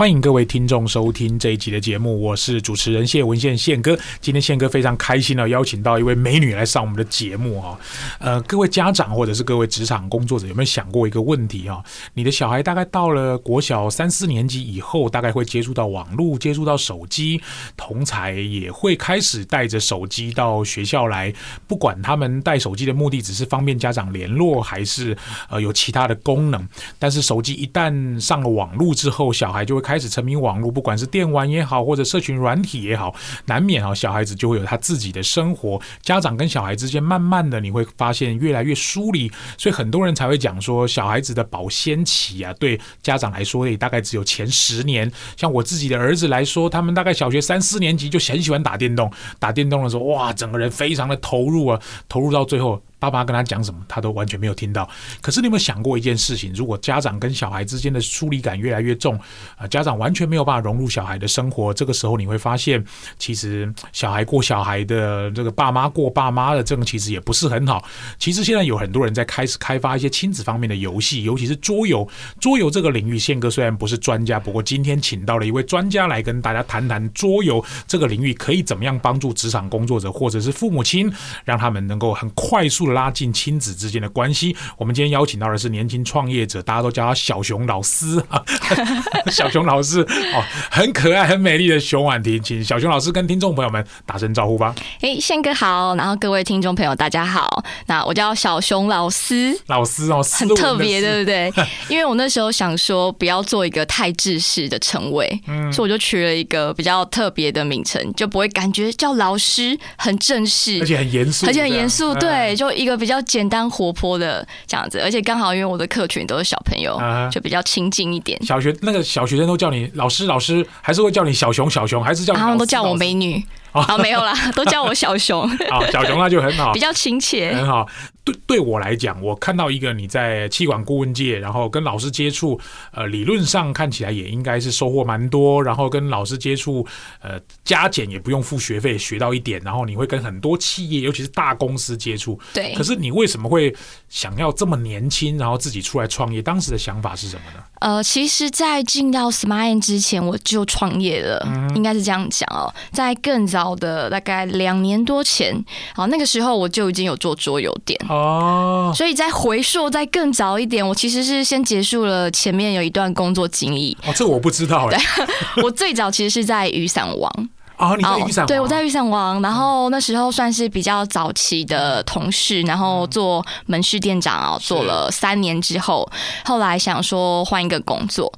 欢迎各位听众收听这一集的节目，我是主持人谢文宪宪哥。今天宪哥非常开心的邀请到一位美女来上我们的节目啊。呃，各位家长或者是各位职场工作者，有没有想过一个问题啊？你的小孩大概到了国小三四年级以后，大概会接触到网络，接触到手机，同才也会开始带着手机到学校来。不管他们带手机的目的只是方便家长联络，还是呃有其他的功能，但是手机一旦上了网络之后，小孩就会开始沉迷网络，不管是电玩也好，或者社群软体也好，难免啊，小孩子就会有他自己的生活。家长跟小孩之间，慢慢的你会发现越来越疏离，所以很多人才会讲说，小孩子的保鲜期啊，对家长来说也大概只有前十年。像我自己的儿子来说，他们大概小学三四年级就很喜欢打电动，打电动的时候，哇，整个人非常的投入啊，投入到最后。爸爸跟他讲什么，他都完全没有听到。可是你有没有想过一件事情？如果家长跟小孩之间的疏离感越来越重，啊，家长完全没有办法融入小孩的生活，这个时候你会发现，其实小孩过小孩的，这个爸妈过爸妈的，这个其实也不是很好。其实现在有很多人在开始开发一些亲子方面的游戏，尤其是桌游。桌游这个领域，宪哥虽然不是专家，不过今天请到了一位专家来跟大家谈谈桌游这个领域可以怎么样帮助职场工作者或者是父母亲，让他们能够很快速。拉近亲子之间的关系。我们今天邀请到的是年轻创业者，大家都叫他小熊老师啊，小熊老师哦，很可爱、很美丽的熊婉婷，请小熊老师跟听众朋友们打声招呼吧。哎，宪哥好，然后各位听众朋友大家好，那我叫小熊老师，老师哦，很特别，对不对？因为我那时候想说不要做一个太制式的称谓，嗯，所以我就取了一个比较特别的名称，就不会感觉叫老师很正式，而且很严肃，而且很严肃，对，就。一个比较简单活泼的这样子，而且刚好因为我的客群都是小朋友，就比较亲近一点。小学那个小学生都叫你老师老师，还是会叫你小熊小熊，还是叫你？他们都叫我美女。好，没有啦，都叫我小熊。好，小熊那就很好，比较亲切，很好。对，对我来讲，我看到一个你在气管顾问界，然后跟老师接触，呃，理论上看起来也应该是收获蛮多。然后跟老师接触，呃，加减也不用付学费，学到一点。然后你会跟很多企业，尤其是大公司接触。对。可是你为什么会想要这么年轻，然后自己出来创业？当时的想法是什么呢？呃，其实，在进到 Smile 之前，我就创业了，嗯、应该是这样讲哦。在更早的大概两年多前，好，那个时候我就已经有做桌游店哦。所以在回溯再更早一点，我其实是先结束了前面有一段工作经历。哦，这我不知道。对，我最早其实是在雨伞王。哦，你在雨伞王？对，我在雨伞王，然后那时候算是比较早期的同事，然后做门市店长啊，做了三年之后，后来想说换一个工作。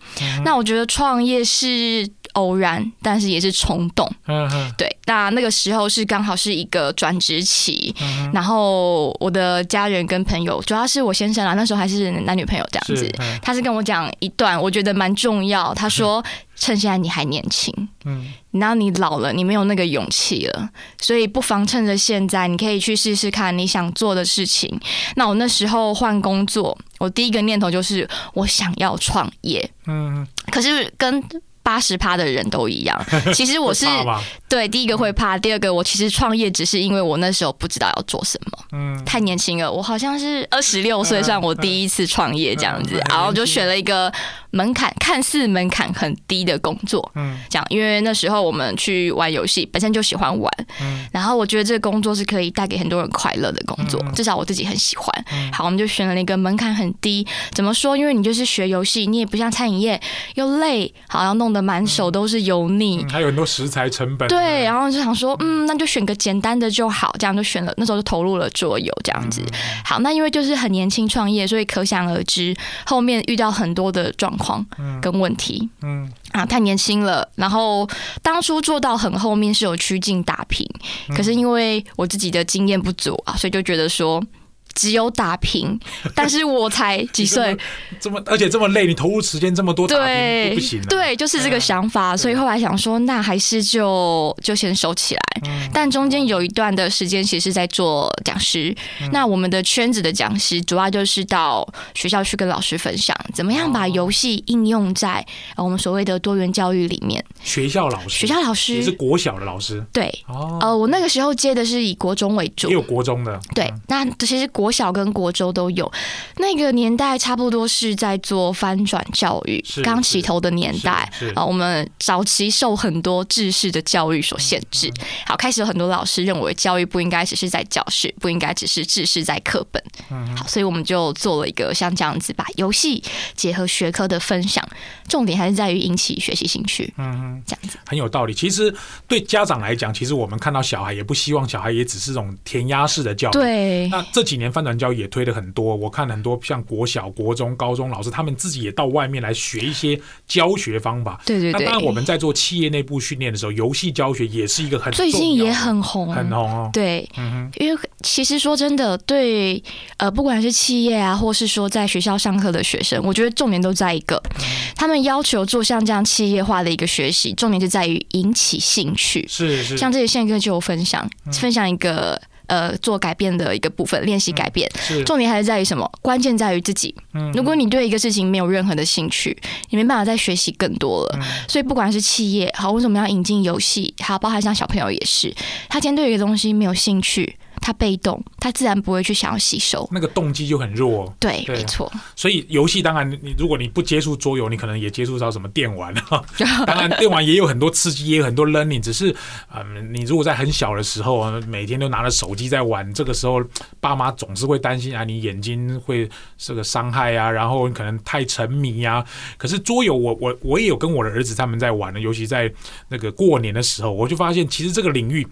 那我觉得创业是偶然，但是也是冲动。嗯嗯对，那那个时候是刚好是一个转职期，然后我的家人跟朋友，主要是我先生啊，那时候还是男女朋友这样子，他是跟我讲一段，我觉得蛮重要。他说。趁现在你还年轻，嗯，然后你老了，你没有那个勇气了，所以不妨趁着现在，你可以去试试看你想做的事情。那我那时候换工作，我第一个念头就是我想要创业，嗯，可是跟八十趴的人都一样，其实我是对第一个会怕，第二个我其实创业只是因为我那时候不知道要做什么，嗯，太年轻了，我好像是二十六岁算我第一次创业这样子，然后就选了一个。门槛看似门槛很低的工作，嗯，这样，因为那时候我们去玩游戏，本身就喜欢玩，嗯，然后我觉得这个工作是可以带给很多人快乐的工作，嗯，至少我自己很喜欢。嗯，好，我们就选了一个门槛很低，怎么说？因为你就是学游戏，你也不像餐饮业又累，好要弄得满手都是油腻，嗯，还有很多食材成本。对，然后就想说，嗯，那就选个简单的就好，这样就选了。那时候就投入了桌游这样子。嗯，好，那因为就是很年轻创业，所以可想而知，后面遇到很多的状况。况跟问题，嗯啊，太年轻了。然后当初做到很后面是有趋近打平，可是因为我自己的经验不足啊，所以就觉得说。只有打平，但是我才几岁，这么而且这么累，你投入时间这么多，对，不行，对，就是这个想法，所以后来想说，那还是就就先收起来。但中间有一段的时间，其实是在做讲师。那我们的圈子的讲师，主要就是到学校去跟老师分享，怎么样把游戏应用在我们所谓的多元教育里面。学校老师，学校老师。也是国小的老师，对，哦，呃，我那个时候接的是以国中为主，也有国中的，对，那其实国。国小跟国中都有。那个年代差不多是在做翻转教育，刚起头的年代啊。我们早期受很多制式的教育所限制，好，开始有很多老师认为教育不应该只是在教室，不应该只是制式在课本。好，所以我们就做了一个像这样子，把游戏结合学科的分享，重点还是在于引起学习兴趣。嗯嗯，这样子很有道理。其实对家长来讲，其实我们看到小孩也不希望小孩也只是这种填鸭式的教育。对。那这几年翻转教育也推的很多，我看很多像国小、国中、高中老师，他们自己也到外面来学一些教学方法。对对对。那当然我们在做企业内部训练的时候，游戏教学也是一个很最近也很红，很红哦。对。因为其实说真的，对呃，不管是企业啊，或是说在学校上课的学生，我觉得重点都在一个，他们要求做像这样企业化的一个学习，重点就在于引起兴趣。是是。像这些宪哥就有分享，分享一个。呃，做改变的一个部分，练习改变，嗯、重点还是在于什么？关键在于自己。嗯，如果你对一个事情没有任何的兴趣，你没办法再学习更多了。嗯、所以，不管是企业好，为什么要引进游戏？还有包含像小朋友也是，他今天对一个东西没有兴趣。他被动，他自然不会去想要吸收，那个动机就很弱。对，对没错。所以游戏当然，你如果你不接触桌游，你可能也接触到什么电玩哈。当然，电玩也有很多刺激，也有很多 learning。只是，嗯，你如果在很小的时候，每天都拿着手机在玩，这个时候爸妈总是会担心啊，你眼睛会这个伤害啊，然后你可能太沉迷啊。可是桌游，我我我也有跟我的儿子他们在玩的，尤其在那个过年的时候，我就发现其实这个领域。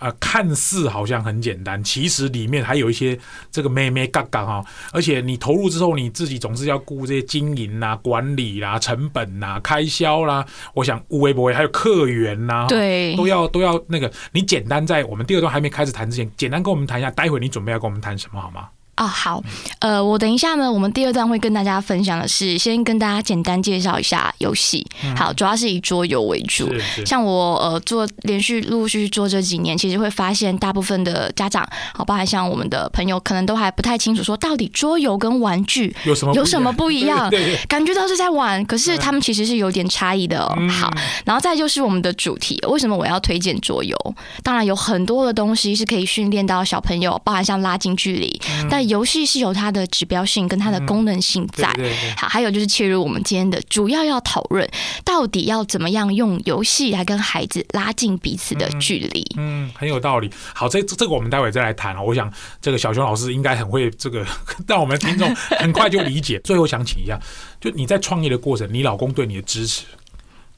啊、呃，看似好像很简单，其实里面还有一些这个咩咩嘎嘎哈。而且你投入之后，你自己总是要顾这些经营啦、啊、管理啦、啊、成本啦、啊、开销啦。我想无微不微，还有客源呐，对，都要都要那个。你简单在我们第二段还没开始谈之前，简单跟我们谈一下，待会你准备要跟我们谈什么好吗？哦，好，呃，我等一下呢，我们第二段会跟大家分享的是，先跟大家简单介绍一下游戏。嗯、好，主要是以桌游为主。像我呃做连续陆陆续续做这几年，其实会发现大部分的家长，好，包含像我们的朋友，可能都还不太清楚，说到底桌游跟玩具有什么有什么不一样？对对对，感觉到是在玩，可是他们其实是有点差异的哦。嗯、好，然后再就是我们的主题，为什么我要推荐桌游？当然有很多的东西是可以训练到小朋友，包含像拉近距离，嗯、但游戏是有它的指标性跟它的功能性在，嗯、对对对，好，还有就是切入我们今天的主要要讨论，到底要怎么样用游戏来跟孩子拉近彼此的距离。嗯，嗯，很有道理。好，这这个我们待会再来谈啊。我想这个小熊老师应该很会这个，让我们听众很快就理解。最后想请一下，就你在创业的过程，你老公对你的支持，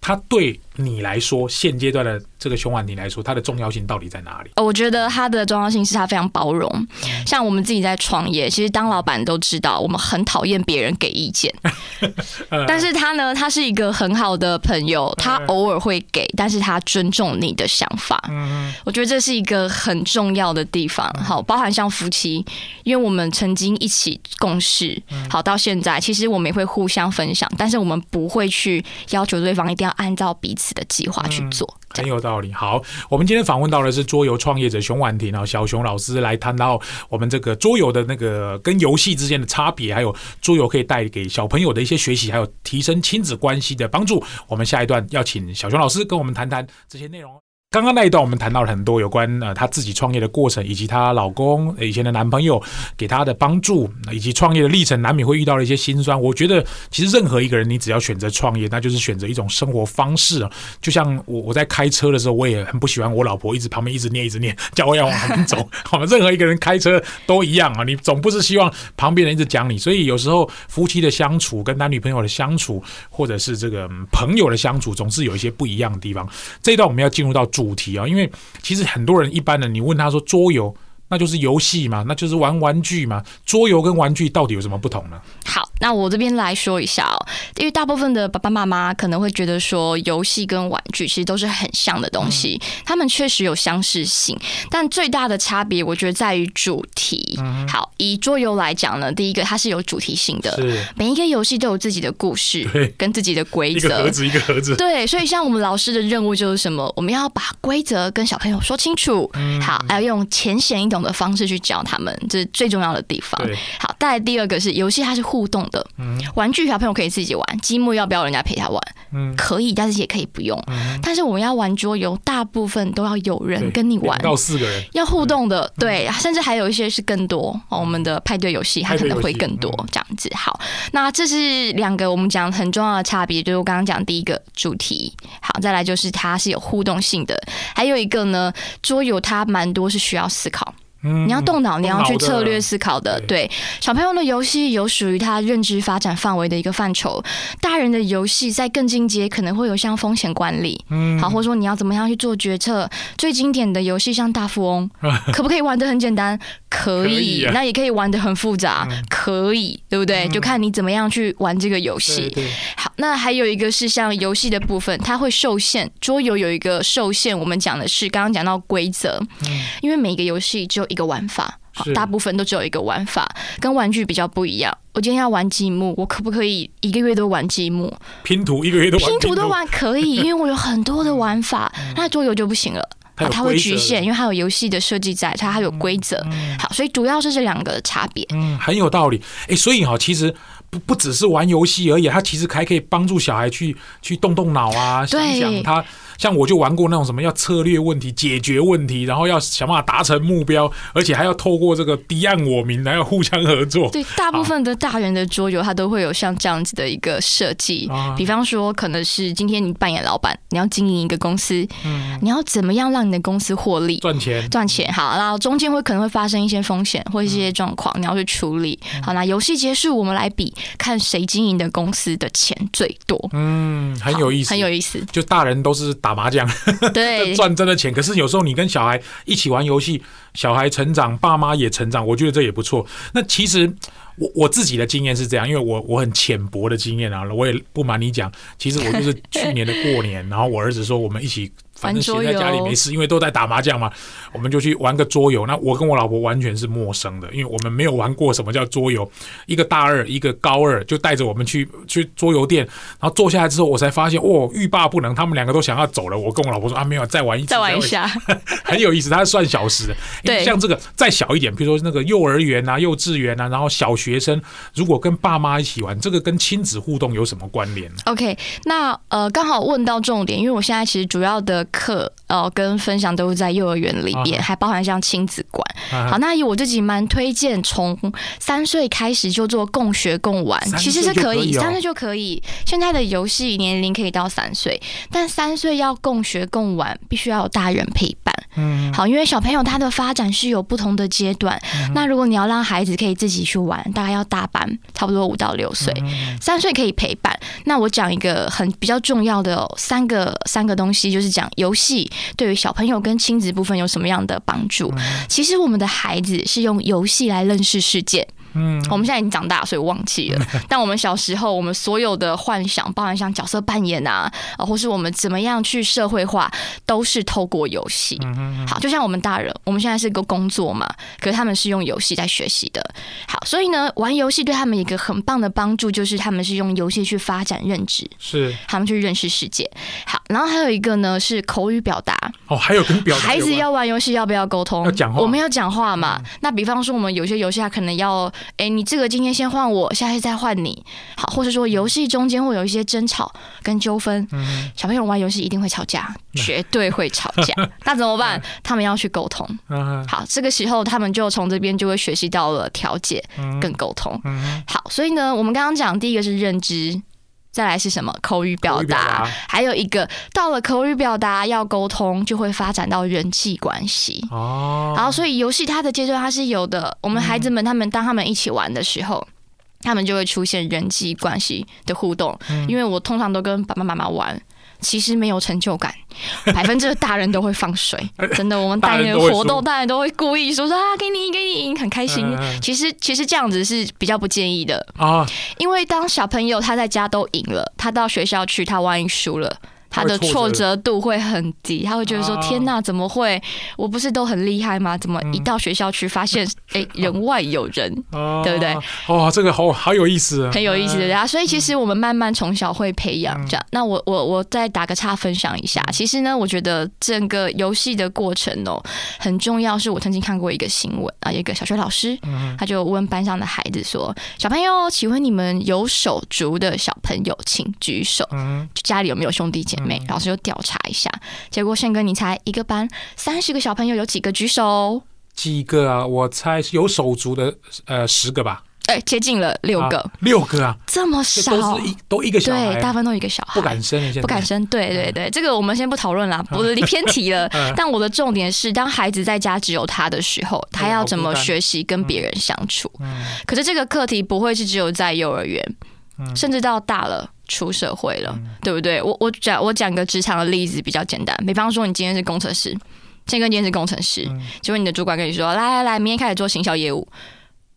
他对你来说现阶段的。这个熊婉婷来说，它的重要性到底在哪里？我觉得它的重要性是它非常包容。像我们自己在创业，其实当老板都知道，我们很讨厌别人给意见。但是他呢，他是一个很好的朋友，他偶尔会给，但是他尊重你的想法。嗯我觉得这是一个很重要的地方。好，包含像夫妻，因为我们曾经一起共事，好到现在，其实我们也会互相分享，但是我们不会去要求对方一定要按照彼此的计划去做。很有道理。好，我们今天访问到的是桌游创业者熊婉婷啊，小熊老师来谈到我们这个桌游的那个跟游戏之间的差别，还有桌游可以带给小朋友的一些学习，还有提升亲子关系的帮助。我们下一段要请小熊老师跟我们谈谈这些内容。刚刚那一段，我们谈到了很多有关呃她自己创业的过程，以及她老公以前的男朋友给她的帮助，以及创业的历程，难免会遇到了一些辛酸。我觉得，其实任何一个人，你只要选择创业，那就是选择一种生活方式啊。就像我我在开车的时候，我也很不喜欢我老婆一直旁边一直念一直念，叫我要往旁边走。好，任何一个人开车都一样啊，你总不是希望旁边人一直讲你。所以有时候夫妻的相处，跟男女朋友的相处，或者是这个朋友的相处，总是有一些不一样的地方。这一段我们要进入到主。主题啊，因为其实很多人一般的，你问他说桌游，那就是游戏嘛，那就是玩玩具嘛。桌游跟玩具到底有什么不同呢？好。那我这边来说一下哦，因为大部分的爸爸妈妈可能会觉得说，游戏跟玩具其实都是很像的东西，他们确实有相似性，但最大的差别我觉得在于主题。好，以桌游来讲呢，第一个它是有主题性的，每一个游戏都有自己的故事，跟自己的规则，一个盒子一个盒子。对，所以像我们老师的任务就是什么？我们要把规则跟小朋友说清楚，好，要用浅显易懂的方式去教他们，这是最重要的地方。好，再来第二个是游戏，它是互动。的。嗯，玩具小朋友可以自己玩，积木要不要人家陪他玩？嗯，可以，但是也可以不用。嗯，但是我们要玩桌游，大部分都要有人跟你玩，到四个人要互动的，对，甚至还有一些是更多。哦，我们的派对游戏它可能会更多这样子。好，那这是两个我们讲很重要的差别，就是我刚刚讲第一个主题。好，再来就是它是有互动性的，还有一个呢，桌游它蛮多是需要思考。嗯，你要动脑，你要去策略思考的。对，小朋友的游戏有属于他认知发展范围的一个范畴，大人的游戏在更进阶，可能会有像风险管理，嗯，好，或者说你要怎么样去做决策。最经典的游戏像大富翁，可不可以玩的很简单？可以，那也可以玩的很复杂，可以，对不对？就看你怎么样去玩这个游戏。好，那还有一个是像游戏的部分，它会受限。桌游有一个受限，我们讲的是刚刚讲到规则，因为每个游戏只有一个玩法，好，大部分都只有一个玩法，跟玩具比较不一样。我今天要玩积木，我可不可以一个月都玩积木？拼图一个月都玩拼图都玩可以，因为我有很多的玩法。那桌游就不行了，它会局限，因为它有游戏的设计在，它还有规则。好，所以主要是这两个的差别。嗯，很有道理。哎，所以哈，其实不不只是玩游戏而已，它其实还可以帮助小孩去去动动脑啊，想想他。像我就玩过那种什么要策略问题、解决问题，然后要想办法达成目标，而且还要透过这个敌暗我明，然后互相合作。对，大部分的大人的桌游，它都会有像这样子的一个设计。啊、比方说，可能是今天你扮演老板，你要经营一个公司，嗯，你要怎么样让你的公司获利、赚钱、赚钱？好，然后中间会可能会发生一些风险或一些状况，你要去处理。好，那游戏结束，我们来比看谁经营的公司的钱最多。嗯，很有意思，很有意思。就大人都是打。打麻将，对，赚真的钱。可是有时候你跟小孩一起玩游戏，小孩成长，爸妈也成长，我觉得这也不错。那其实我我自己的经验是这样，因为我我很浅薄的经验啊，我也不瞒你讲，其实我就是去年的过年，然后我儿子说我们一起。反正闲在家里没事，因为都在打麻将嘛，我们就去玩个桌游。那我跟我老婆完全是陌生的，因为我们没有玩过什么叫桌游。一个大二，一个高二，就带着我们去去桌游店，然后坐下来之后，我才发现，哦，欲罢不能。他们两个都想要走了。我跟我老婆说啊，没有，再玩一次，再玩一下，很有意思。它是算小时的，对，像这个再小一点，比如说那个幼儿园啊、幼稚园啊，然后小学生，如果跟爸妈一起玩，这个跟亲子互动有什么关联？OK，那呃，刚好问到重点，因为我现在其实主要的课。哦，跟分享都是在幼儿园里边，还包含像亲子馆。好，那以我自己蛮推荐，从三岁开始就做共学共玩，其实是可以，三岁就可以。现在的游戏年龄可以到三岁，但三岁要共学共玩，必须要有大人陪伴。嗯，好，因为小朋友他的发展是有不同的阶段。那如果你要让孩子可以自己去玩，大概要大班，差不多五到六岁，三岁可以陪伴。那我讲一个很比较重要的三个三个东西，就是讲游戏。对于小朋友跟亲子部分有什么样的帮助？其实我们的孩子是用游戏来认识世界。嗯，我们现在已经长大，所以忘记了。但我们小时候，我们所有的幻想，包含像角色扮演啊，啊，或是我们怎么样去社会化，都是透过游戏。好，就像我们大人，我们现在是个工作嘛，可是他们是用游戏在学习的。好，所以呢，玩游戏对他们一个很棒的帮助，就是他们是用游戏去发展认知，是他们去认识世界。好，然后还有一个呢是口语表达。哦，还有跟表达。孩子要玩游戏要不要沟通？要讲话。我们要讲话嘛。那比方说，我们有些游戏他可能要。哎，你这个今天先换我，下次再换你，好，或者说游戏中间会有一些争吵跟纠纷，嗯、小朋友玩游戏一定会吵架，绝对会吵架，那怎么办？他们要去沟通，好，这个时候他们就从这边就会学习到了调解跟沟通，好，所以呢，我们刚刚讲第一个是认知。再来是什么？口语表达，还有一个到了口语表达要沟通，就会发展到人际关系。哦，然后所以游戏它的阶段它是有的。我们孩子们他们当他们一起玩的时候，他们就会出现人际关系的互动。因为我通常都跟爸爸妈妈玩。其实没有成就感，百分之的大人都会放水，真的。我们带那个活动，大人都会故意说说啊，给你，给你赢，很开心。其实，其实这样子是比较不建议的啊，因为当小朋友他在家都赢了，他到学校去，他万一输了。他的挫折度会很低，他会觉得说：“天哪，怎么会？我不是都很厉害吗？怎么一到学校去发现，哎，人外有人，对不对？”哇，这个好好有意思，很有意思的啊！所以其实我们慢慢从小会培养这样。那我我我再打个岔分享一下，其实呢，我觉得整个游戏的过程哦很重要。是我曾经看过一个新闻啊，一个小学老师，他就问班上的孩子说：“小朋友，请问你们有手足的小朋友，请举手。就家里有没有兄弟姐妹？”老师就调查一下，结果宪哥，你猜一个班三十个小朋友有几个举手？几个啊？我猜有手足的，呃，十个吧。哎，接近了六个，啊、六个啊，这么少？都是一都一个小孩，对，大部分都一个小孩，不敢生，不敢生。对对对，这个我们先不讨论了，不是你 偏题了。但我的重点是，当孩子在家只有他的时候，他要怎么学习跟别人相处？可是这个课题不会是只有在幼儿园。甚至到大了出社会了，嗯、对不对？我我讲我讲个职场的例子比较简单，比方说你今天是工程师，宪哥今天是工程师，嗯、结果你的主管跟你说，来来来，明天开始做行销业务，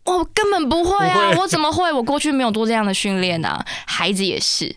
我根本不会啊，会我怎么会？我过去没有做这样的训练啊。孩子也是，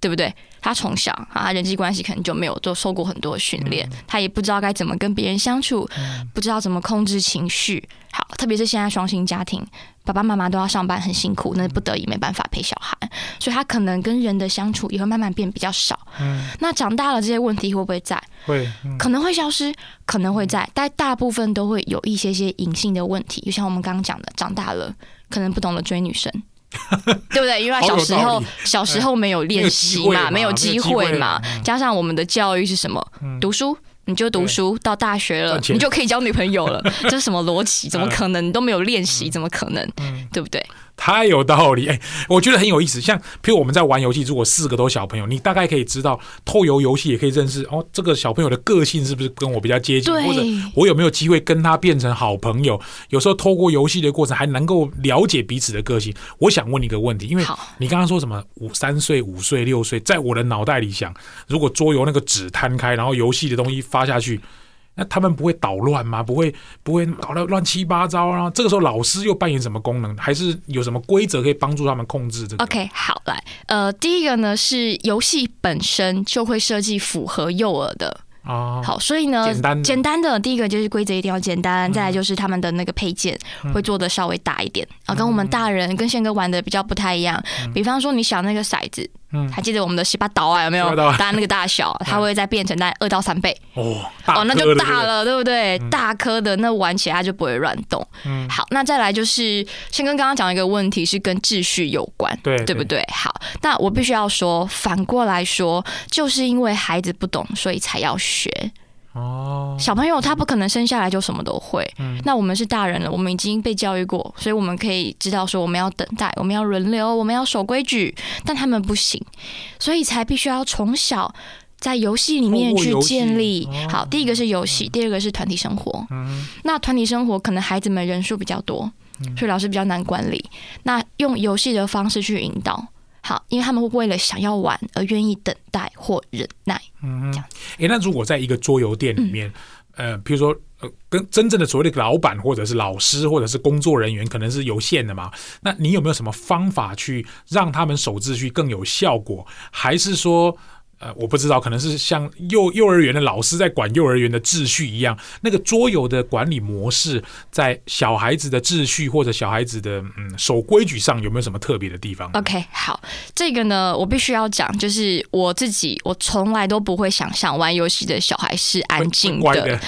对不对？他从小啊，人际关系可能就没有做受过很多训练，嗯、他也不知道该怎么跟别人相处，嗯、不知道怎么控制情绪。好，特别是现在双薪家庭，爸爸妈妈都要上班，很辛苦，那不得已没办法陪小孩，所以他可能跟人的相处也会慢慢变比较少。嗯，那长大了这些问题会不会在？会，嗯、可能会消失，可能会在，但大部分都会有一些些隐性的问题，就像我们刚刚讲的，长大了可能不懂得追女生。对不对？因为小时候小时候没有练习嘛，没有机会嘛。加上我们的教育是什么？读书，你就读书。到大学了，你就可以交女朋友了。这是什么逻辑？怎么可能？你都没有练习，怎么可能？对不对？太有道理哎、欸，我觉得很有意思。像譬如我们在玩游戏，如果四个都小朋友，你大概可以知道透过游戏也可以认识哦，这个小朋友的个性是不是跟我比较接近，或者我有没有机会跟他变成好朋友？有时候透过游戏的过程还能够了解彼此的个性。我想问你一个问题，因为你刚刚说什么五三岁、五岁、六岁，在我的脑袋里想，如果桌游那个纸摊开，然后游戏的东西发下去。那他们不会捣乱吗？不会，不会搞得乱七八糟啊？这个时候老师又扮演什么功能？还是有什么规则可以帮助他们控制这个？OK，好，来，呃，第一个呢是游戏本身就会设计符合幼儿的。哦，好，所以呢，简单简单的第一个就是规则一定要简单，再来就是他们的那个配件会做的稍微大一点啊，跟我们大人跟宪哥玩的比较不太一样。比方说你想那个骰子，嗯，还记得我们的十八岛啊有没有？大那个大小，它会再变成在二到三倍哦，哦，那就大了，对不对？大颗的那玩起来它就不会乱动。嗯，好，那再来就是先跟刚刚讲一个问题是跟秩序有关，对对不对？好，那我必须要说，反过来说，就是因为孩子不懂，所以才要学。学哦，小朋友他不可能生下来就什么都会。嗯，那我们是大人了，我们已经被教育过，所以我们可以知道说我们要等待，我们要轮流，我们要守规矩。但他们不行，所以才必须要从小在游戏里面去建立。好，第一个是游戏，第二个是团体生活。嗯，那团体生活可能孩子们人数比较多，所以老师比较难管理。那用游戏的方式去引导。好，因为他们会为了想要玩而愿意等待或忍耐。嗯，这样。哎，那如果在一个桌游店里面，嗯、呃，比如说，呃，跟真正的所谓的老板或者是老师或者是工作人员可能是有限的嘛？那你有没有什么方法去让他们守秩序更有效果？还是说？呃，我不知道，可能是像幼幼儿园的老师在管幼儿园的秩序一样，那个桌游的管理模式，在小孩子的秩序或者小孩子的嗯守规矩上有没有什么特别的地方？OK，好，这个呢，我必须要讲，就是我自己，我从来都不会想象玩游戏的小孩是安静的。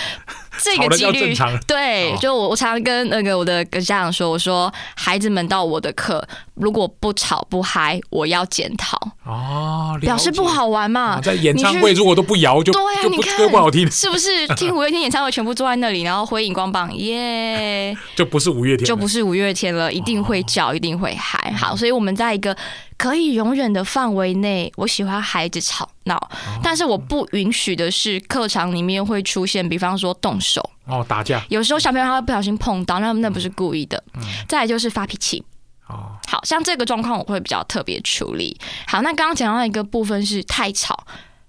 这个几率对，就我我常常跟那个我的家长说，我说孩子们到我的课，如果不吵不嗨，我要检讨哦，表示不好玩嘛。在演唱会如果都不摇，就对啊，你看歌不好听，是不是？听五月天演唱会全部坐在那里，然后挥荧光棒，耶，就不是五月天，就不是五月天了，一定会叫，一定会嗨。好，所以我们在一个。可以容忍的范围内，我喜欢孩子吵闹，但是我不允许的是课堂里面会出现，比方说动手哦，打架。有时候小朋友他会不小心碰到，那那不是故意的。嗯、再来就是发脾气好像这个状况我会比较特别处理。好，那刚刚讲到一个部分是太吵。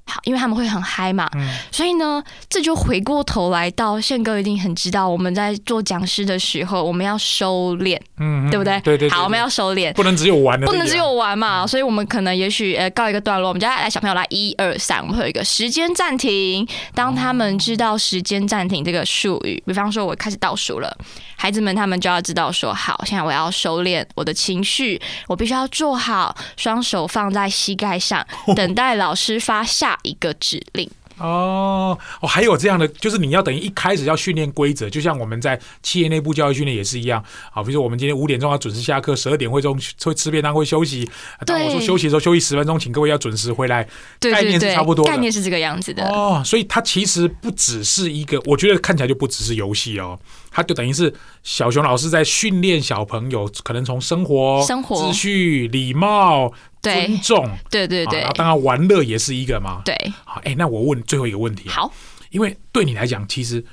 好，因为他们会很嗨嘛，嗯、所以呢，这就回过头来到宪哥一定很知道，我们在做讲师的时候，我们要收敛，嗯，对不对？对对，对。好，我们要收敛，不能只有玩的，不能只有玩嘛。所以我们可能也许呃告一个段落，我们家来小朋友来一二三，我们会有一个时间暂停。当他们知道时间暂停这个术语，比方说我开始倒数了，孩子们他们就要知道说，好，现在我要收敛我的情绪，我必须要做好，双手放在膝盖上，等待老师发下。一个指令哦哦，还有这样的，就是你要等于一开始要训练规则，就像我们在企业内部教育训练也是一样。好，比如说我们今天五点钟要准时下课，十二点会中会吃便当会休息。当我说休息的时候休息十分钟，请各位要准时回来。对，概念是差不多，概念是这个样子的哦。所以它其实不只是一个，我觉得看起来就不只是游戏哦。它就等于是小熊老师在训练小朋友，可能从生活、生活秩序、礼貌。尊重，对对对，当然玩乐也是一个嘛。对，好，哎，那我问最后一个问题。好，因为对你来讲，其实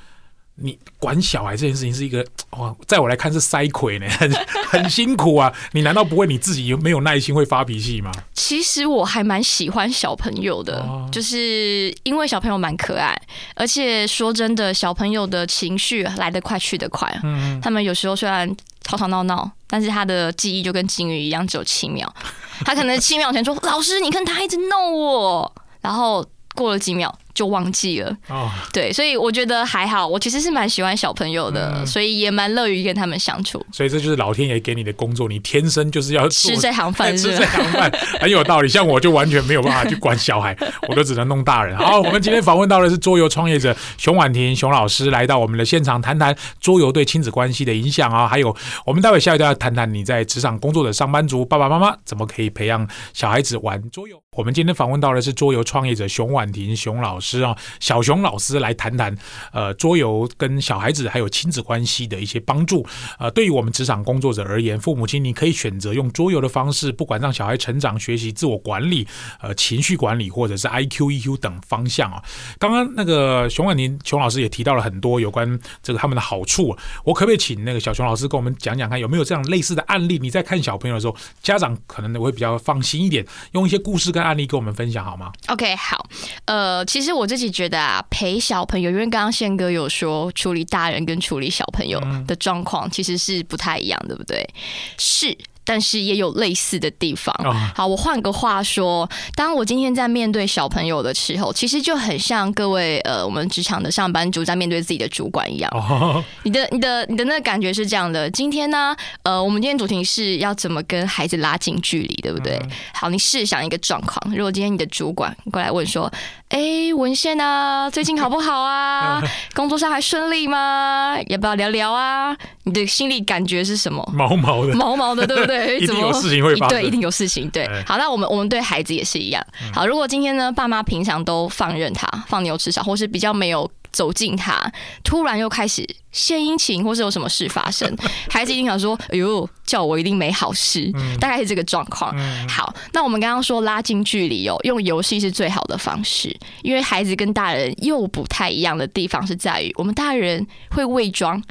你管小孩这件事情是一个，哇，在我来看是塞魁呢，很很辛苦啊。你难道不会你自己有没有耐心会发脾气吗？其实我还蛮喜欢小朋友的，哦、就是因为小朋友蛮可爱，而且说真的，小朋友的情绪来得快去得快。嗯，他们有时候虽然吵吵闹闹，但是他的记忆就跟金鱼一样，只有七秒。他可能七秒前说：“老师，你看他一直弄我。”然后过了几秒。就忘记了哦，对，所以我觉得还好。我其实是蛮喜欢小朋友的，嗯、所以也蛮乐于跟他们相处。所以这就是老天爷给你的工作，你天生就是要吃这行饭，吃这行饭很有道理。像我就完全没有办法去管小孩，我都只能弄大人。好，我们今天访问到的是桌游创业者熊婉婷熊老师，来到我们的现场谈谈桌游对亲子关系的影响啊，还有我们待会下一段要谈谈你在职场工作的上班族爸爸妈妈怎么可以培养小孩子玩桌游。我们今天访问到的是桌游创业者熊婉婷熊老师啊，小熊老师来谈谈呃桌游跟小孩子还有亲子关系的一些帮助。呃，对于我们职场工作者而言，父母亲你可以选择用桌游的方式，不管让小孩成长、学习、自我管理、呃情绪管理，或者是 IQ、EQ 等方向啊。刚刚那个熊婉婷熊老师也提到了很多有关这个他们的好处。我可不可以请那个小熊老师跟我们讲讲看，有没有这样类似的案例？你在看小朋友的时候，家长可能会比较放心一点，用一些故事跟案例跟我们分享好吗？OK，好。呃，其实我自己觉得啊，陪小朋友，因为刚刚宪哥有说，处理大人跟处理小朋友的状况其实是不太一样，对不对？是。但是也有类似的地方。好，我换个话说，当我今天在面对小朋友的时候，其实就很像各位呃，我们职场的上班族在面对自己的主管一样。你的、你的、你的那个感觉是这样的。今天呢，呃，我们今天主题是要怎么跟孩子拉近距离，对不对？好，你试想一个状况，如果今天你的主管过来问说：“哎，文献啊，最近好不好啊？工作上还顺利吗？要不要聊聊啊？”你的心里感觉是什么？毛毛的，毛毛的，对不对？一定有事情会发生，对，一定有事情。对，好，那我们我们对孩子也是一样。好，如果今天呢，爸妈平常都放任他放牛吃草，或是比较没有走近他，突然又开始献殷勤，或是有什么事发生，孩子一定想说：“哎呦，叫我一定没好事。”大概是这个状况。好，那我们刚刚说拉近距离哦，用游戏是最好的方式，因为孩子跟大人又不太一样的地方是在于，我们大人会伪装。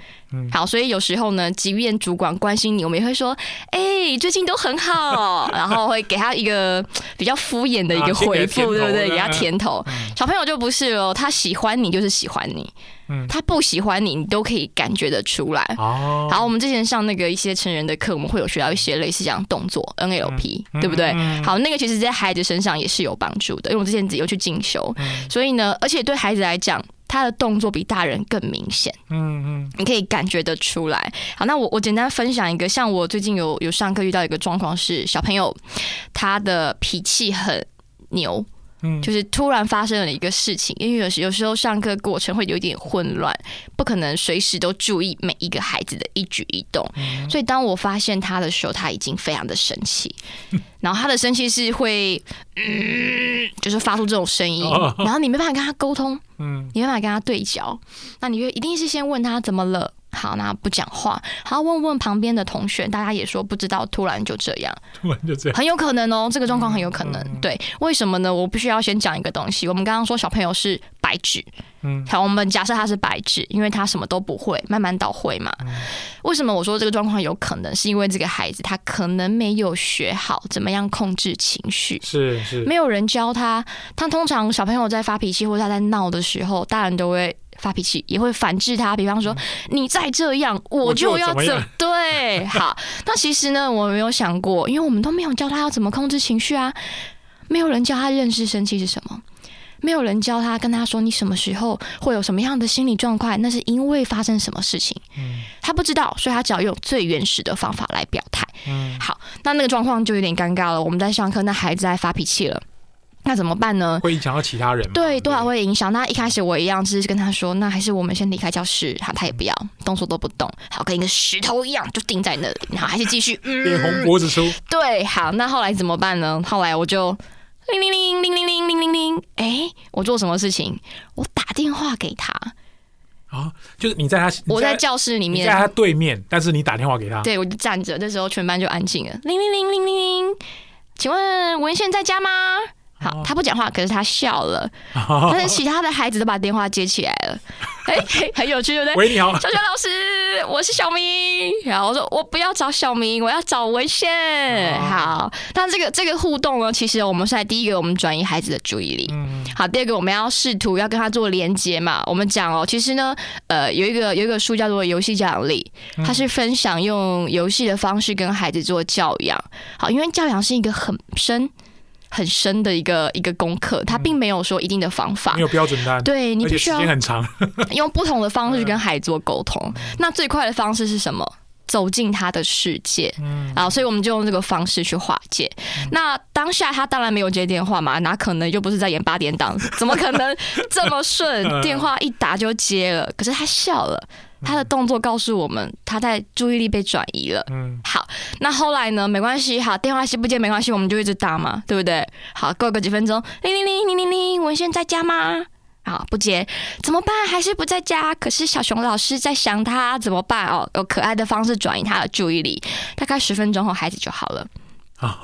好，所以有时候呢，即便主管关心你，我们也会说：“哎、欸，最近都很好。”然后会给他一个比较敷衍的一个回复，对不对？给他甜头。小朋友就不是哦，他喜欢你就是喜欢你，他不喜欢你，你都可以感觉得出来。好，我们之前上那个一些成人的课，我们会有学到一些类似这样动作 NLP，对不对？好，那个其实在孩子身上也是有帮助的，因为我之前自己又去进修，所以呢，而且对孩子来讲。他的动作比大人更明显，嗯嗯，你可以感觉得出来。好，那我我简单分享一个，像我最近有有上课遇到一个状况是，小朋友他的脾气很牛。就是突然发生了一个事情，因为有时有时候上课过程会有点混乱，不可能随时都注意每一个孩子的一举一动，所以当我发现他的时候，他已经非常的生气，然后他的生气是会，嗯，就是发出这种声音，然后你没办法跟他沟通，嗯，你没办法跟他对焦，那你就一定是先问他怎么了。好，那不讲话，好，问问旁边的同学，大家也说不知道，突然就这样，突然就这样，很有可能哦，这个状况很有可能。嗯、对，为什么呢？我必须要先讲一个东西。我们刚刚说小朋友是白纸，嗯，好，我们假设他是白纸，因为他什么都不会，慢慢倒会嘛。嗯、为什么我说这个状况有可能？是因为这个孩子他可能没有学好怎么样控制情绪，是是，没有人教他。他通常小朋友在发脾气或者他在闹的时候，大人都会。发脾气也会反制他，比方说、嗯、你再这样，我就要怎 对。好，那其实呢，我没有想过，因为我们都没有教他要怎么控制情绪啊，没有人教他认识生气是什么，没有人教他跟他说你什么时候会有什么样的心理状况，那是因为发生什么事情。嗯，他不知道，所以他只要用最原始的方法来表态。嗯，好，那那个状况就有点尴尬了。我们在上课，那孩子在发脾气了。那怎么办呢？会影响到其他人吗？对，多少会影响。那一开始我一样，就是跟他说，那还是我们先离开教室。好，他也不要，动作都不动，好，跟一个石头一样，就定在那里。然后还是继续，脸红脖子粗。对，好，那后来怎么办呢？后来我就铃铃铃铃铃铃铃铃铃，哎，我做什么事情？我打电话给他。啊，就是你在他，我在教室里面，在他对面，但是你打电话给他。对，我就站着，那时候全班就安静了。铃铃铃铃铃铃，请问文宪在家吗？好，他不讲话，可是他笑了。但是其他的孩子都把电话接起来了，哎、欸，很有趣，对不对？喂，你好，小学老师，我是小明。然后我说，我不要找小明，我要找文宪。好，但这个这个互动呢，其实我们是在第一个，我们转移孩子的注意力。好，第二个，我们要试图要跟他做连接嘛。我们讲哦，其实呢，呃，有一个有一个书叫做《游戏教养力》，它是分享用游戏的方式跟孩子做教养。好，因为教养是一个很深。很深的一个一个功课，它并没有说一定的方法，没有标准答案。对，你必须要很长，用不同的方式跟孩子做沟通。那最快的方式是什么？走进他的世界。嗯，啊，所以我们就用这个方式去化解。那当下他当然没有接电话嘛，哪可能就不是在演八点档？怎么可能这么顺？电话一打就接了，可是他笑了。他的动作告诉我们，他在注意力被转移了。嗯，好，那后来呢？没关系，好，电话接不接没关系，我们就一直打嘛，对不对？好，过个几分钟，铃铃铃铃铃铃，文轩在家吗？好，不接，怎么办？还是不在家？可是小熊老师在想他，怎么办？哦，用可爱的方式转移他的注意力，大概十分钟后，孩子就好了。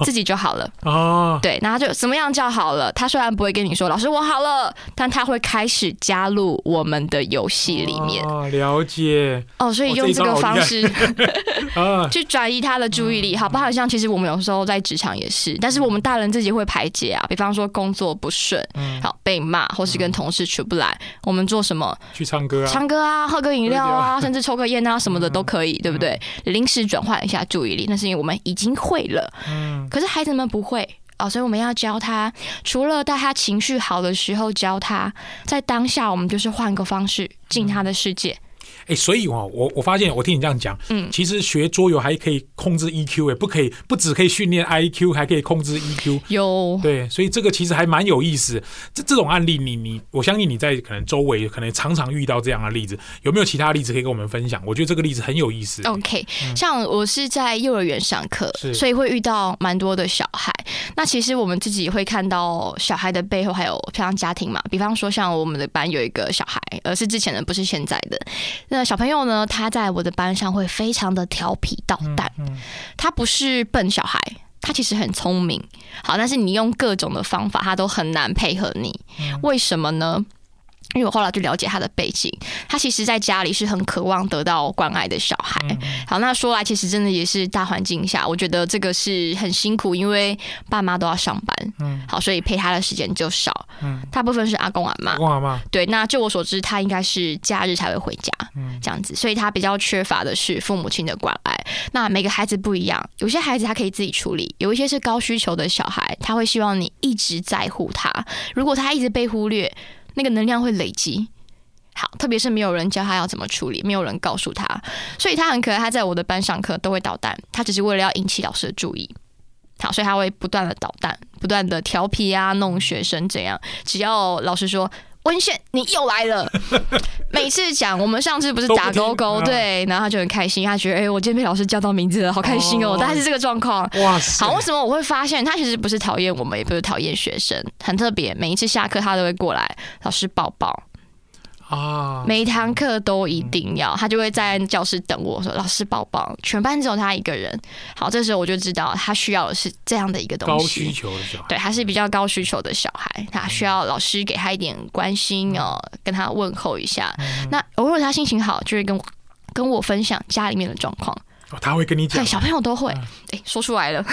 自己就好了哦，对，然后就怎么样叫好了。他虽然不会跟你说“老师，我好了”，但他会开始加入我们的游戏里面。哦，了解。哦，所以用这个方式 去转移他的注意力。好，不好像其实我们有时候在职场也是，但是我们大人自己会排解啊。比方说工作不顺，好被骂，或是跟同事处不来，我们做什么？去唱歌啊，唱歌啊，喝个饮料啊，甚至抽个烟啊，什么的都可以，对不对？临时转换一下注意力，那是因为我们已经会了。可是孩子们不会哦，所以我们要教他，除了在他情绪好的时候教他，在当下我们就是换个方式进他的世界。哎、欸，所以哦，我我发现，我听你这样讲，嗯，其实学桌游还可以控制 EQ，哎，不可以，不只可以训练 IQ，还可以控制 EQ。有对，所以这个其实还蛮有意思。这这种案例你，你你，我相信你在可能周围可能常常遇到这样的例子，有没有其他例子可以跟我们分享？我觉得这个例子很有意思。OK，像我是在幼儿园上课，嗯、所以会遇到蛮多的小孩。那其实我们自己会看到小孩的背后还有平常家庭嘛，比方说像我们的班有一个小孩，而是之前的，不是现在的。那小朋友呢？他在我的班上会非常的调皮捣蛋。他不是笨小孩，他其实很聪明。好，但是你用各种的方法，他都很难配合你。为什么呢？因为我后来去了解他的背景，他其实在家里是很渴望得到关爱的小孩。好，那说来其实真的也是大环境下，我觉得这个是很辛苦，因为爸妈都要上班。嗯，好，所以陪他的时间就少。嗯，大部分是阿公阿妈。阿公阿妈。对，那就我所知，他应该是假日才会回家。嗯，这样子，所以他比较缺乏的是父母亲的关爱。那每个孩子不一样，有些孩子他可以自己处理，有一些是高需求的小孩，他会希望你一直在乎他。如果他一直被忽略，那个能量会累积，好，特别是没有人教他要怎么处理，没有人告诉他，所以他很可爱。他在我的班上课都会捣蛋，他只是为了要引起老师的注意，好，所以他会不断的捣蛋，不断的调皮啊，弄学生怎样。只要老师说文炫你又来了，每次讲我们上次不是打勾勾，对，然后他就很开心，他觉得哎、欸，我今天被老师叫到名字了，好开心哦。大概是这个状况。哇塞，好，为什么我会发现他其实不是讨厌我们，也不是讨厌学生，很特别。每一次下课他都会过来，老师抱抱。啊，每一堂课都一定要，他就会在教室等我说：“老师，抱抱。”全班只有他一个人。好，这时候我就知道他需要的是这样的一个东西。高需求的小孩，对，他是比较高需求的小孩，他需要老师给他一点关心哦，跟他问候一下。那偶尔他心情好，就会跟我跟我分享家里面的状况。他会跟你讲，对，小朋友都会，哎，说出来了。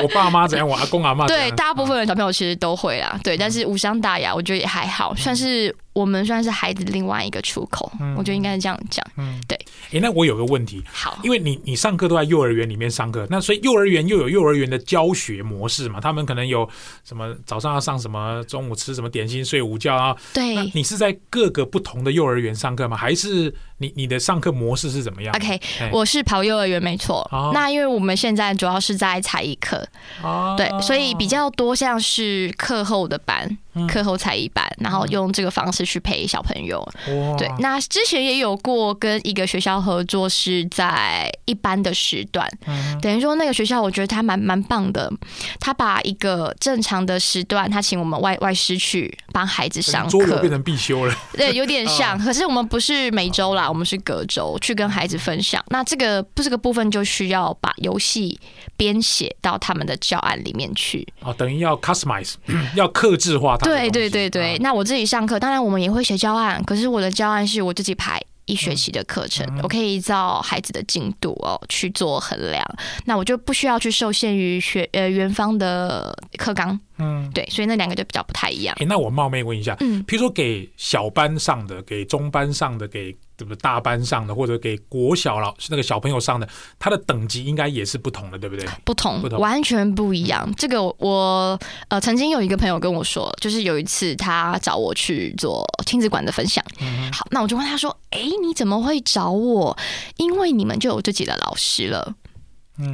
我爸妈怎样，我阿公阿妈对，大部分的小朋友其实都会啦，对，但是无伤大雅，我觉得也还好，算是。我们算是孩子另外一个出口，嗯、我觉得应该是这样讲。嗯，对。哎，那我有个问题，好，因为你你上课都在幼儿园里面上课，那所以幼儿园又有幼儿园的教学模式嘛？他们可能有什么早上要上什么，中午吃什么点心，睡午觉啊？对。那你是在各个不同的幼儿园上课吗？还是你你的上课模式是怎么样？OK，我是跑幼儿园没错。哦、那因为我们现在主要是在才艺课，哦、对，所以比较多像是课后的班。课后才艺班，然后用这个方式去陪小朋友。哇对，那之前也有过跟一个学校合作，是在一般的时段，嗯、等于说那个学校我觉得他蛮蛮棒的，他把一个正常的时段，他请我们外外师去帮孩子上课，变成必修了。对，有点像，可是我们不是每周啦，我们是隔周去跟孩子分享。那这个不这个部分就需要把游戏编写到他们的教案里面去。哦，等于要 customize，要克制化。对对对对，那我自己上课，当然我们也会写教案，可是我的教案是我自己排一学期的课程，嗯、我可以依照孩子的进度哦去做衡量，那我就不需要去受限于学呃园方的课纲，嗯，对，所以那两个就比较不太一样。哎，那我冒昧问一下，嗯，譬如说给小班上的，给中班上的，给。什么大班上的，或者给国小老师那个小朋友上的，他的等级应该也是不同的，对不对？不同，不同，完全不一样。这个我呃曾经有一个朋友跟我说，就是有一次他找我去做亲子馆的分享。嗯、好，那我就问他说：“哎，你怎么会找我？因为你们就有自己的老师了。”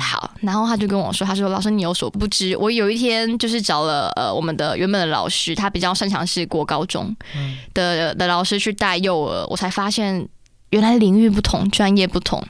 好，然后他就跟我说：“他说老师，你有所不知，我有一天就是找了呃我们的原本的老师，他比较擅长是国高中的的老师去带幼儿，我才发现。”原来领域不同，专业不同，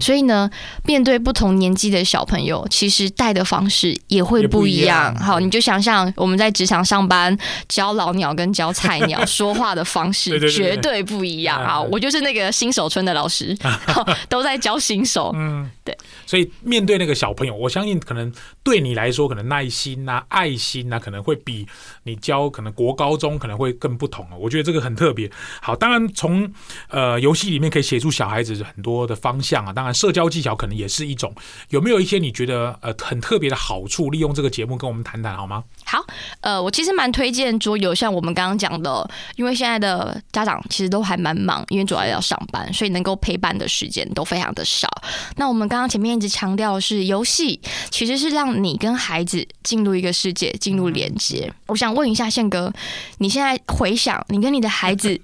所以呢，面对不同年纪的小朋友，其实带的方式也会不一样。好，你就想象我们在职场上班，教老鸟跟教菜鸟说话的方式绝对不一样啊！我就是那个新手村的老师，都在教新手。嗯，对。所以面对那个小朋友，我相信可能对你来说，可能耐心啊、爱心啊，可能会比你教可能国高中可能会更不同。我觉得这个很特别。好，当然从呃游戏里面。可以协助小孩子很多的方向啊，当然社交技巧可能也是一种。有没有一些你觉得呃很特别的好处？利用这个节目跟我们谈谈好吗？好，呃，我其实蛮推荐桌游，像我们刚刚讲的，因为现在的家长其实都还蛮忙，因为主要要上班，所以能够陪伴的时间都非常的少。那我们刚刚前面一直强调的是游戏，其实是让你跟孩子进入一个世界，进入连接。嗯、我想问一下宪哥，你现在回想你跟你的孩子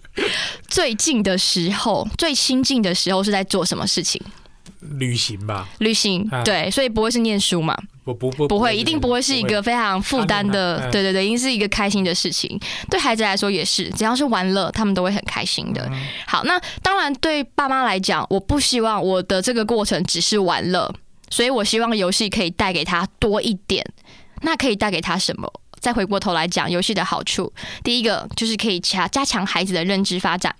最近的时候，最亲近的时候是在做什么事情？旅行吧，旅行，啊、对，所以不会是念书嘛？不不不，不会，一定不会是一个非常负担的，对对对，一定是一个开心的事情。对孩子来说也是，只要是玩乐，他们都会很开心的。嗯、好，那当然对爸妈来讲，我不希望我的这个过程只是玩乐，所以我希望游戏可以带给他多一点。那可以带给他什么？再回过头来讲游戏的好处，第一个就是可以加加强孩子的认知发展。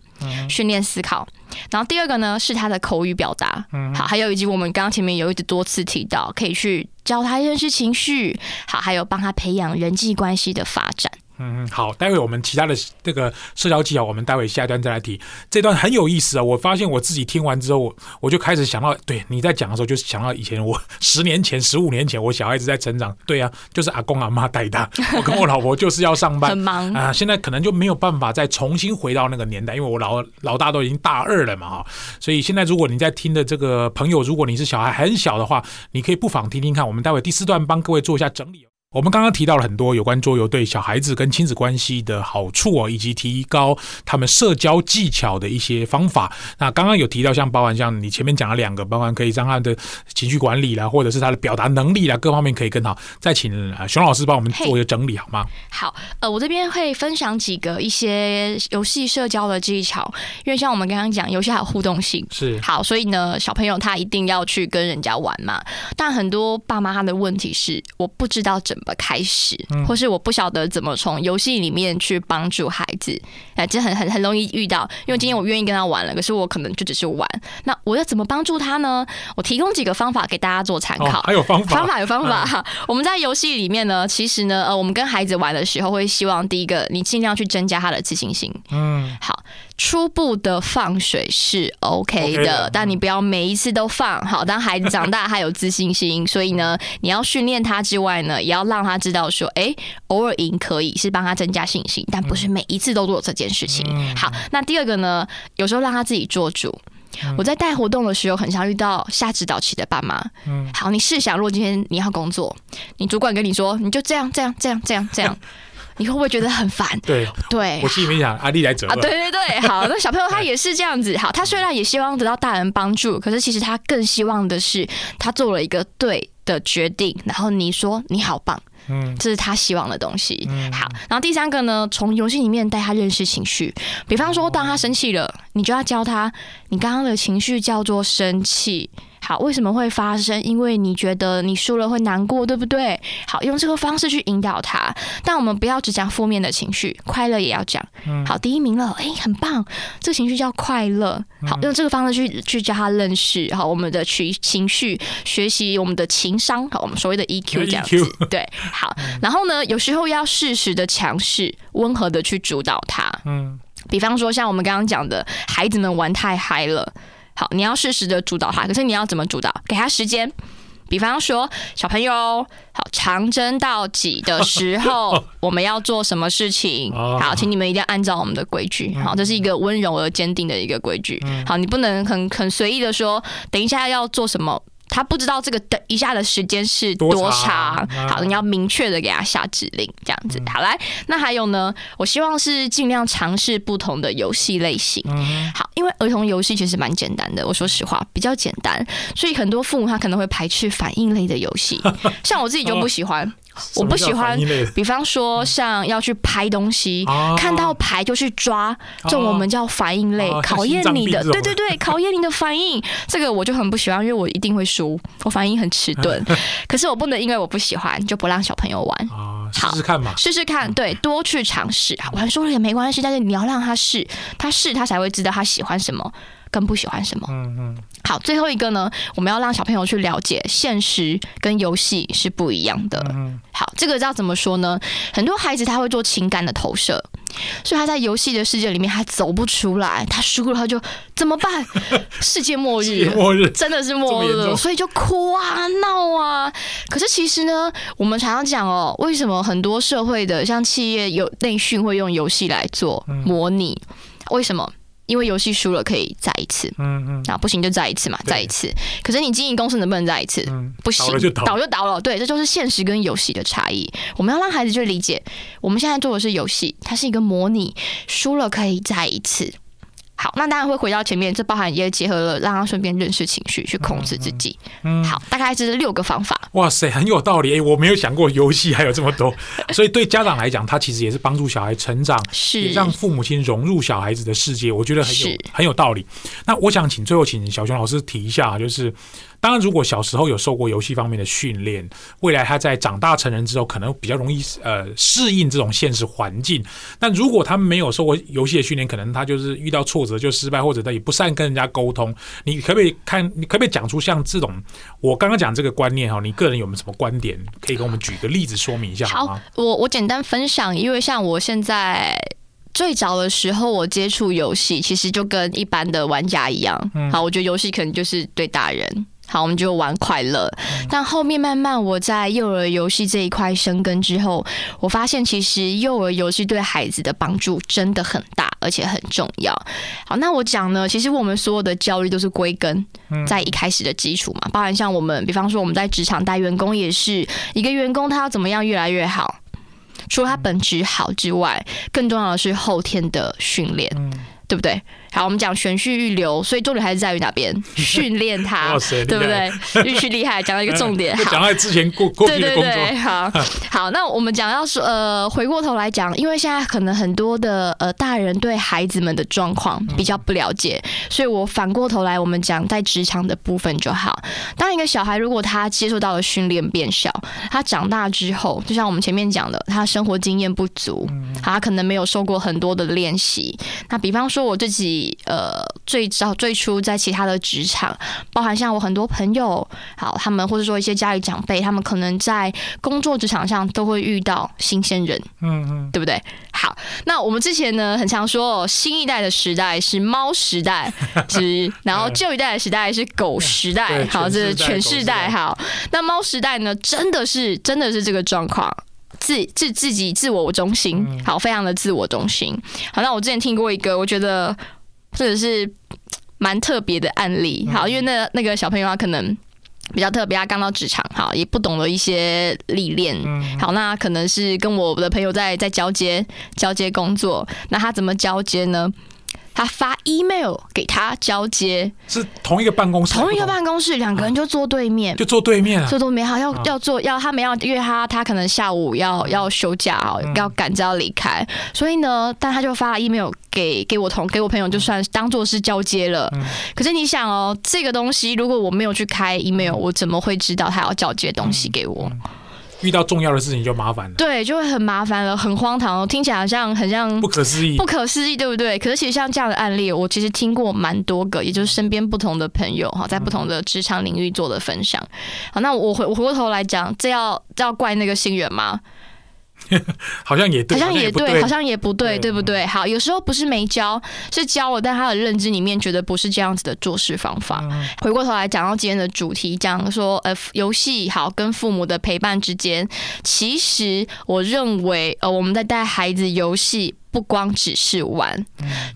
训练思考，然后第二个呢是他的口语表达，好，还有以及我们刚刚前面有一直多次提到，可以去教他认识情绪，好，还有帮他培养人际关系的发展。嗯嗯，好，待会我们其他的这个社交技巧，我们待会下一段再来提。这段很有意思啊！我发现我自己听完之后，我我就开始想到，对你在讲的时候，就是想到以前我十年前、十五年前，我小孩子在成长，对啊，就是阿公阿妈带大，我跟我老婆就是要上班，很忙啊。现在可能就没有办法再重新回到那个年代，因为我老老大都已经大二了嘛，哈。所以现在如果你在听的这个朋友，如果你是小孩很小的话，你可以不妨听听看。我们待会第四段帮各位做一下整理。我们刚刚提到了很多有关桌游对小孩子跟亲子关系的好处哦，以及提高他们社交技巧的一些方法。那刚刚有提到，像包含像你前面讲了两个，包含可以让他的情绪管理啦，或者是他的表达能力啦，各方面可以更好。再请熊老师帮我们做一个整理好吗？好，呃，我这边会分享几个一些游戏社交的技巧，因为像我们刚刚讲，游戏还有互动性是好，所以呢，小朋友他一定要去跟人家玩嘛。但很多爸妈他的问题是，我不知道怎么开始，或是我不晓得怎么从游戏里面去帮助孩子，哎，这很很很容易遇到。因为今天我愿意跟他玩了，可是我可能就只是玩。那我要怎么帮助他呢？我提供几个方法给大家做参考。还有方法，方法有方法哈。我们在游戏里面呢，其实呢，呃，我们跟孩子玩的时候，会希望第一个，你尽量去增加他的自信心。嗯，好。初步的放水是 OK 的，okay 的，但你不要每一次都放。好，当孩子长大，他有自信心，所以呢，你要训练他之外呢，也要让他知道说，哎、欸，偶尔赢可以是帮他增加信心，但不是每一次都做这件事情。嗯、好，那第二个呢，有时候让他自己做主。嗯、我在带活动的时候，很常遇到下指导期的爸妈。嗯，好，你试想，如果今天你要工作，你主管跟你说，你就这样这样这样这样这样。你会不会觉得很烦？对对，我心里面想阿丽来责。啊，对对对，好，那小朋友 他也是这样子。好，他虽然也希望得到大人帮助，可是其实他更希望的是他做了一个对的决定，然后你说你好棒，嗯，这是他希望的东西。嗯，好，然后第三个呢，从游戏里面带他认识情绪，比方说当他生气了，你就要教他，你刚刚的情绪叫做生气。好，为什么会发生？因为你觉得你输了会难过，对不对？好，用这个方式去引导他。但我们不要只讲负面的情绪，快乐也要讲。嗯，好，第一名了，哎，很棒，这个情绪叫快乐。好，用这个方式去去教他认识。好，我们的情情绪，学习我们的情商。好，我们所谓的 EQ 这样子。EQ 对，好。然后呢，有时候要适时的强势，温和的去主导他。嗯，比方说像我们刚刚讲的，孩子们玩太嗨了。好，你要适时的主导他，可是你要怎么主导？给他时间，比方说小朋友，好，长征到几的时候，我们要做什么事情？好，请你们一定要按照我们的规矩。好，这是一个温柔而坚定的一个规矩。好，你不能很很随意的说，等一下要做什么。他不知道这个等一下的时间是多长，多长好，你要明确的给他下指令，这样子。嗯、好来，那还有呢？我希望是尽量尝试不同的游戏类型。嗯、好，因为儿童游戏其实蛮简单的，我说实话比较简单，所以很多父母他可能会排斥反应类的游戏，像我自己就不喜欢。哦 我不喜欢，比方说像要去拍东西，啊、看到牌就去抓，这种我们叫反应类，啊、考验你的，对对对，考验你的反应，这个我就很不喜欢，因为我一定会输，我反应很迟钝。可是我不能因为我不喜欢就不让小朋友玩，啊，试试看嘛，试试看，对，多去尝试，玩输了也没关系，但是你要让他试，他试他才会知道他喜欢什么。更不喜欢什么？嗯嗯。好，最后一个呢，我们要让小朋友去了解现实跟游戏是不一样的。嗯。好，这个要怎么说呢？很多孩子他会做情感的投射，所以他在游戏的世界里面他走不出来，他输了他就怎么办？世界末日，末日真的是末日，所以就哭啊闹啊。可是其实呢，我们常常讲哦，为什么很多社会的像企业有内训会用游戏来做模拟？为什么？因为游戏输了可以再一次，嗯嗯，啊不行就再一次嘛，再一次。可是你经营公司能不能再一次？嗯，不行，倒就倒，倒就倒了。对，这就是现实跟游戏的差异。我们要让孩子去理解，我们现在做的是游戏，它是一个模拟，输了可以再一次。好，那当然会回到前面，这包含也结合了让他顺便认识情绪，去控制自己。嗯，好，大概这是六个方法。哇塞，很有道理。哎，我没有想过游戏还有这么多，所以对家长来讲，他其实也是帮助小孩成长，是让父母亲融入小孩子的世界。我觉得很有很有道理。那我想请最后请小熊老师提一下，就是。当然，如果小时候有受过游戏方面的训练，未来他在长大成人之后，可能比较容易呃适应这种现实环境。但如果他没有受过游戏的训练，可能他就是遇到挫折就失败，或者他也不善跟人家沟通。你可不可以看？你可不可以讲出像这种我刚刚讲这个观念哈？你个人有没有什么观点可以跟我们举个例子说明一下好吗？好，我我简单分享，因为像我现在最早的时候，我接触游戏其实就跟一般的玩家一样。嗯，好，我觉得游戏可能就是对大人。好，我们就玩快乐。但后面慢慢我在幼儿游戏这一块生根之后，我发现其实幼儿游戏对孩子的帮助真的很大，而且很重要。好，那我讲呢，其实我们所有的焦虑都是归根在一开始的基础嘛，包含像我们，比方说我们在职场带员工，也是一个员工他要怎么样越来越好，除了他本质好之外，更重要的是后天的训练。对不对？好，我们讲玄序预留，所以重点还是在于哪边？训练他，对不对？预序厉害，讲到一个重点。好，讲到之前过过去的工作。对对对，好，好，那我们讲要说，呃，回过头来讲，因为现在可能很多的呃大人对孩子们的状况比较不了解，所以我反过头来，我们讲在职场的部分就好。当一个小孩如果他接受到了训练变小，他长大之后，就像我们前面讲的，他生活经验不足，他可能没有受过很多的练习。那比方说我自己。呃，最早最初在其他的职场，包含像我很多朋友，好，他们或者说一些家里长辈，他们可能在工作职场上都会遇到新鲜人，嗯嗯，对不对？好，那我们之前呢，很常说新一代的时代是猫时代，之然后旧一代的时代是狗时代，好，这是全世代，好，那猫时代呢，真的是真的是这个状况。自自自己自我中心，好，非常的自我中心。好，那我之前听过一个，我觉得这个是蛮特别的案例。好，因为那那个小朋友他可能比较特别，他刚到职场，哈，也不懂得一些历练。好，那可能是跟我的朋友在在交接交接工作，那他怎么交接呢？他发 email 给他交接，是同一个办公室，同一个办公室，两个人就坐对面，就坐对面啊，坐对面好，要要坐，要他们要约他，他可能下午要要休假哦，要赶着要离开，所以呢，但他就发了 email 给给我同给我朋友，就算当做是交接了。可是你想哦，这个东西如果我没有去开 email，我怎么会知道他要交接东西给我？遇到重要的事情就麻烦了，对，就会很麻烦了，很荒唐哦，听起来好像很像不可思议，不可思议，对不对？可是其实像这样的案例，我其实听过蛮多个，也就是身边不同的朋友哈，在不同的职场领域做的分享。好，那我回我回过头来讲，这要这要怪那个新人吗？好像也对，好像也对，好像也不对，对不对？好，有时候不是没教，是教了，但他的认知里面觉得不是这样子的做事方法。回过头来讲到今天的主题，讲说呃，游戏好跟父母的陪伴之间，其实我认为呃，我们在带孩子游戏。不光只是玩，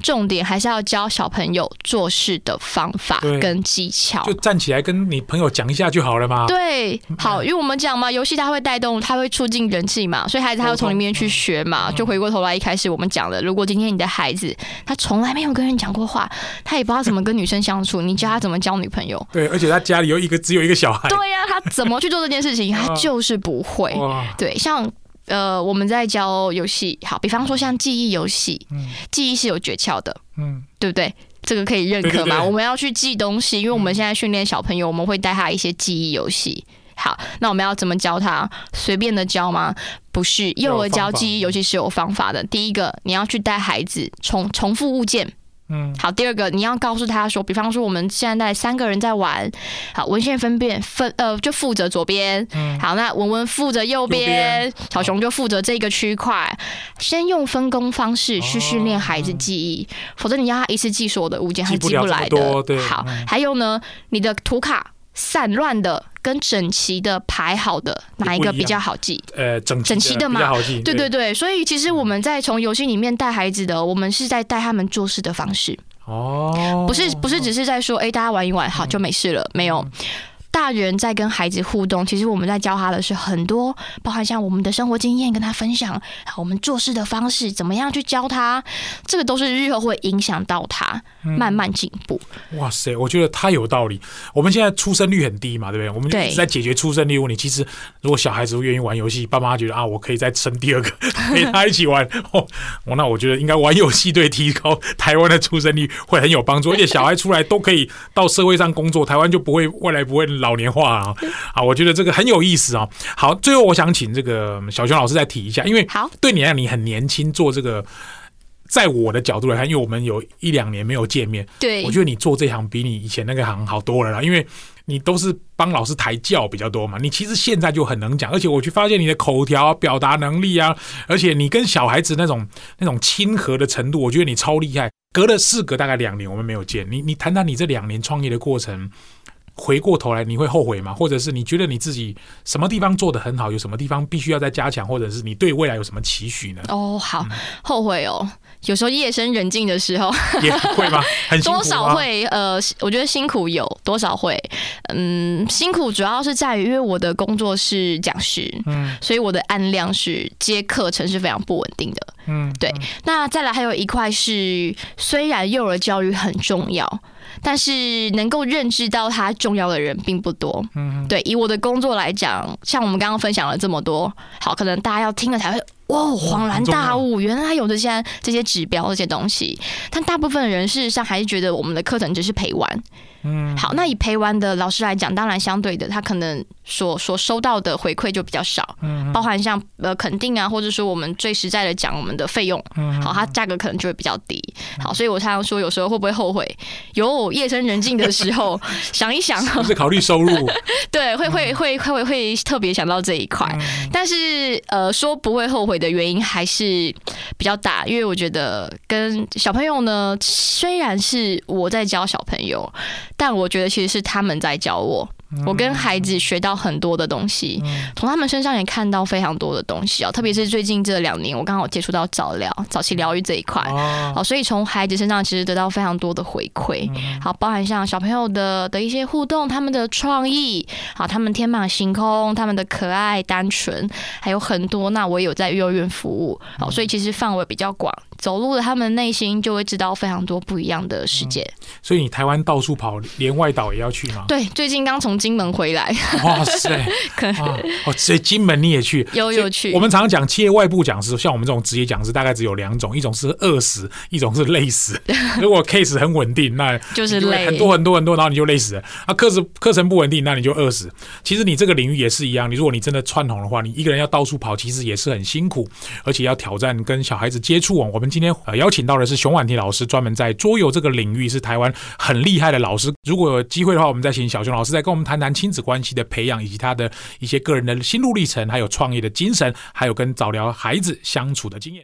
重点还是要教小朋友做事的方法跟技巧。就站起来跟你朋友讲一下就好了嘛。对，好，因为我们讲嘛，游戏它会带动，它会促进人气嘛，所以孩子他会从里面去学嘛。就回过头来，一开始我们讲的，如果今天你的孩子他从来没有跟人讲过话，他也不知道怎么跟女生相处，你教他怎么交女朋友？对，而且他家里有一个只有一个小孩。对呀、啊，他怎么去做这件事情？他就是不会。对，像。呃，我们在教游戏，好，比方说像记忆游戏，嗯，记忆是有诀窍的，嗯，对不对？这个可以认可吗？对对对，我们要去记东西，因为我们现在训练小朋友，我们会带他一些记忆游戏。好，那我们要怎么教他？随便的教吗？不是，幼儿教记忆游戏是有方法的。第一个，你要去带孩子重重复物件。嗯，好。第二个，你要告诉他说，比方说我们现在三个人在玩，好，文献分辨分呃就负责左边，嗯，好，那文文负责右边，右小熊就负责这个区块，先用分工方式去训练孩子记忆，哦，否则你要他一次记所有的物件，他记不来的。对，好，嗯，还有呢，你的图卡散乱的。跟整齐的排好的哪一个比较好记？呃，整整齐的嘛，对对对。所以其实我们在从游戏里面带孩子的，我们是在带他们做事的方式。哦，不是不是只是在说，哎，大家玩一玩好就没事了，没有。大人在跟孩子互动，其实我们在教他的是很多，包含像我们的生活经验，跟他分享我们做事的方式，怎么样去教他，这个都是日后会影响到他慢慢进步。嗯。哇塞，我觉得他有道理。我们现在出生率很低嘛，对不对？我们就一直在解决出生率问题。其实，如果小孩子愿意玩游戏，爸妈觉得啊，我可以再生第二个，陪他一起玩。哦，那我觉得应该玩游戏对提高台湾的出生率会很有帮助，而且小孩出来都可以到社会上工作，台湾就不会未来不会。老年化啊，啊，我觉得这个很有意思啊。好，最后我想请这个小熊老师再提一下，因为好，对你来讲，你很年轻做这个，在我的角度来看，因为我们有一两年没有见面，对，我觉得你做这行比你以前那个行好多了啦，因为你都是帮老师抬轿比较多嘛。你其实现在就很能讲，而且我去发现你的口条、表达能力啊，而且你跟小孩子那种那种亲和的程度，我觉得你超厉害。隔了事隔大概两年，我们没有见你，你谈谈你这两年创业的过程。回过头来，你会后悔吗？或者是你觉得你自己什么地方做的很好，有什么地方必须要再加强，或者是你对未来有什么期许呢？哦，好，嗯、后悔哦。有时候夜深人静的时候也会吗？很？多少会呃，我觉得辛苦有多少会，嗯，辛苦主要是在于，因为我的工作是讲师，嗯，所以我的案量是接课程是非常不稳定的。嗯，对。那再来还有一块是，虽然幼儿教育很重要，但是能够认知到它重要的人并不多。嗯，对。以我的工作来讲，像我们刚刚分享了这么多，好，可能大家要听了才会。哇，恍然大悟，原来有这些这些指标这些东西，但大部分的人事实上还是觉得我们的课程只是陪玩。嗯，好，那以陪玩的老师来讲，当然相对的，他可能所所收到的回馈就比较少，嗯，包含像呃肯定啊，或者说我们最实在的讲我们的费用，嗯，好，它价格可能就会比较低，好，所以我常常说，有时候会不会后悔？有夜深人静的时候，想一想，是考虑收入，对，会会会会会特别想到这一块，但是呃，说不会后悔的原因还是比较大，因为我觉得跟小朋友呢，虽然是我在教小朋友。但我觉得其实是他们在教我。我跟孩子学到很多的东西，从他们身上也看到非常多的东西哦。特别是最近这两年，我刚好接触到早疗、早期疗愈这一块，哦，所以从孩子身上其实得到非常多的回馈。好，包含像小朋友的的一些互动，他们的创意，好，他们天马行空，他们的可爱单纯，还有很多。那我也有在幼儿园服务，好，所以其实范围比较广，走入了他们内心，就会知道非常多不一样的世界。所以你台湾到处跑，连外岛也要去吗？对，最近刚从。金门回来，哇塞！可哦，所以金门你也去，有有去。我们常常讲企业外部讲师，像我们这种职业讲师，大概只有两种，一种是饿死，一种是累死。如果 case 很稳定，那就是累很多很多很多，然后你就累死了。啊，课程课程不稳定，那你就饿死。其实你这个领域也是一样，你如果你真的串红的话，你一个人要到处跑，其实也是很辛苦，而且要挑战跟小孩子接触。我我们今天呃邀请到的是熊婉婷老师，专门在桌游这个领域是台湾很厉害的老师。如果有机会的话，我们再请小熊老师再跟我们谈谈亲子关系的培养，以及他的一些个人的心路历程，还有创业的精神，还有跟早聊孩子相处的经验。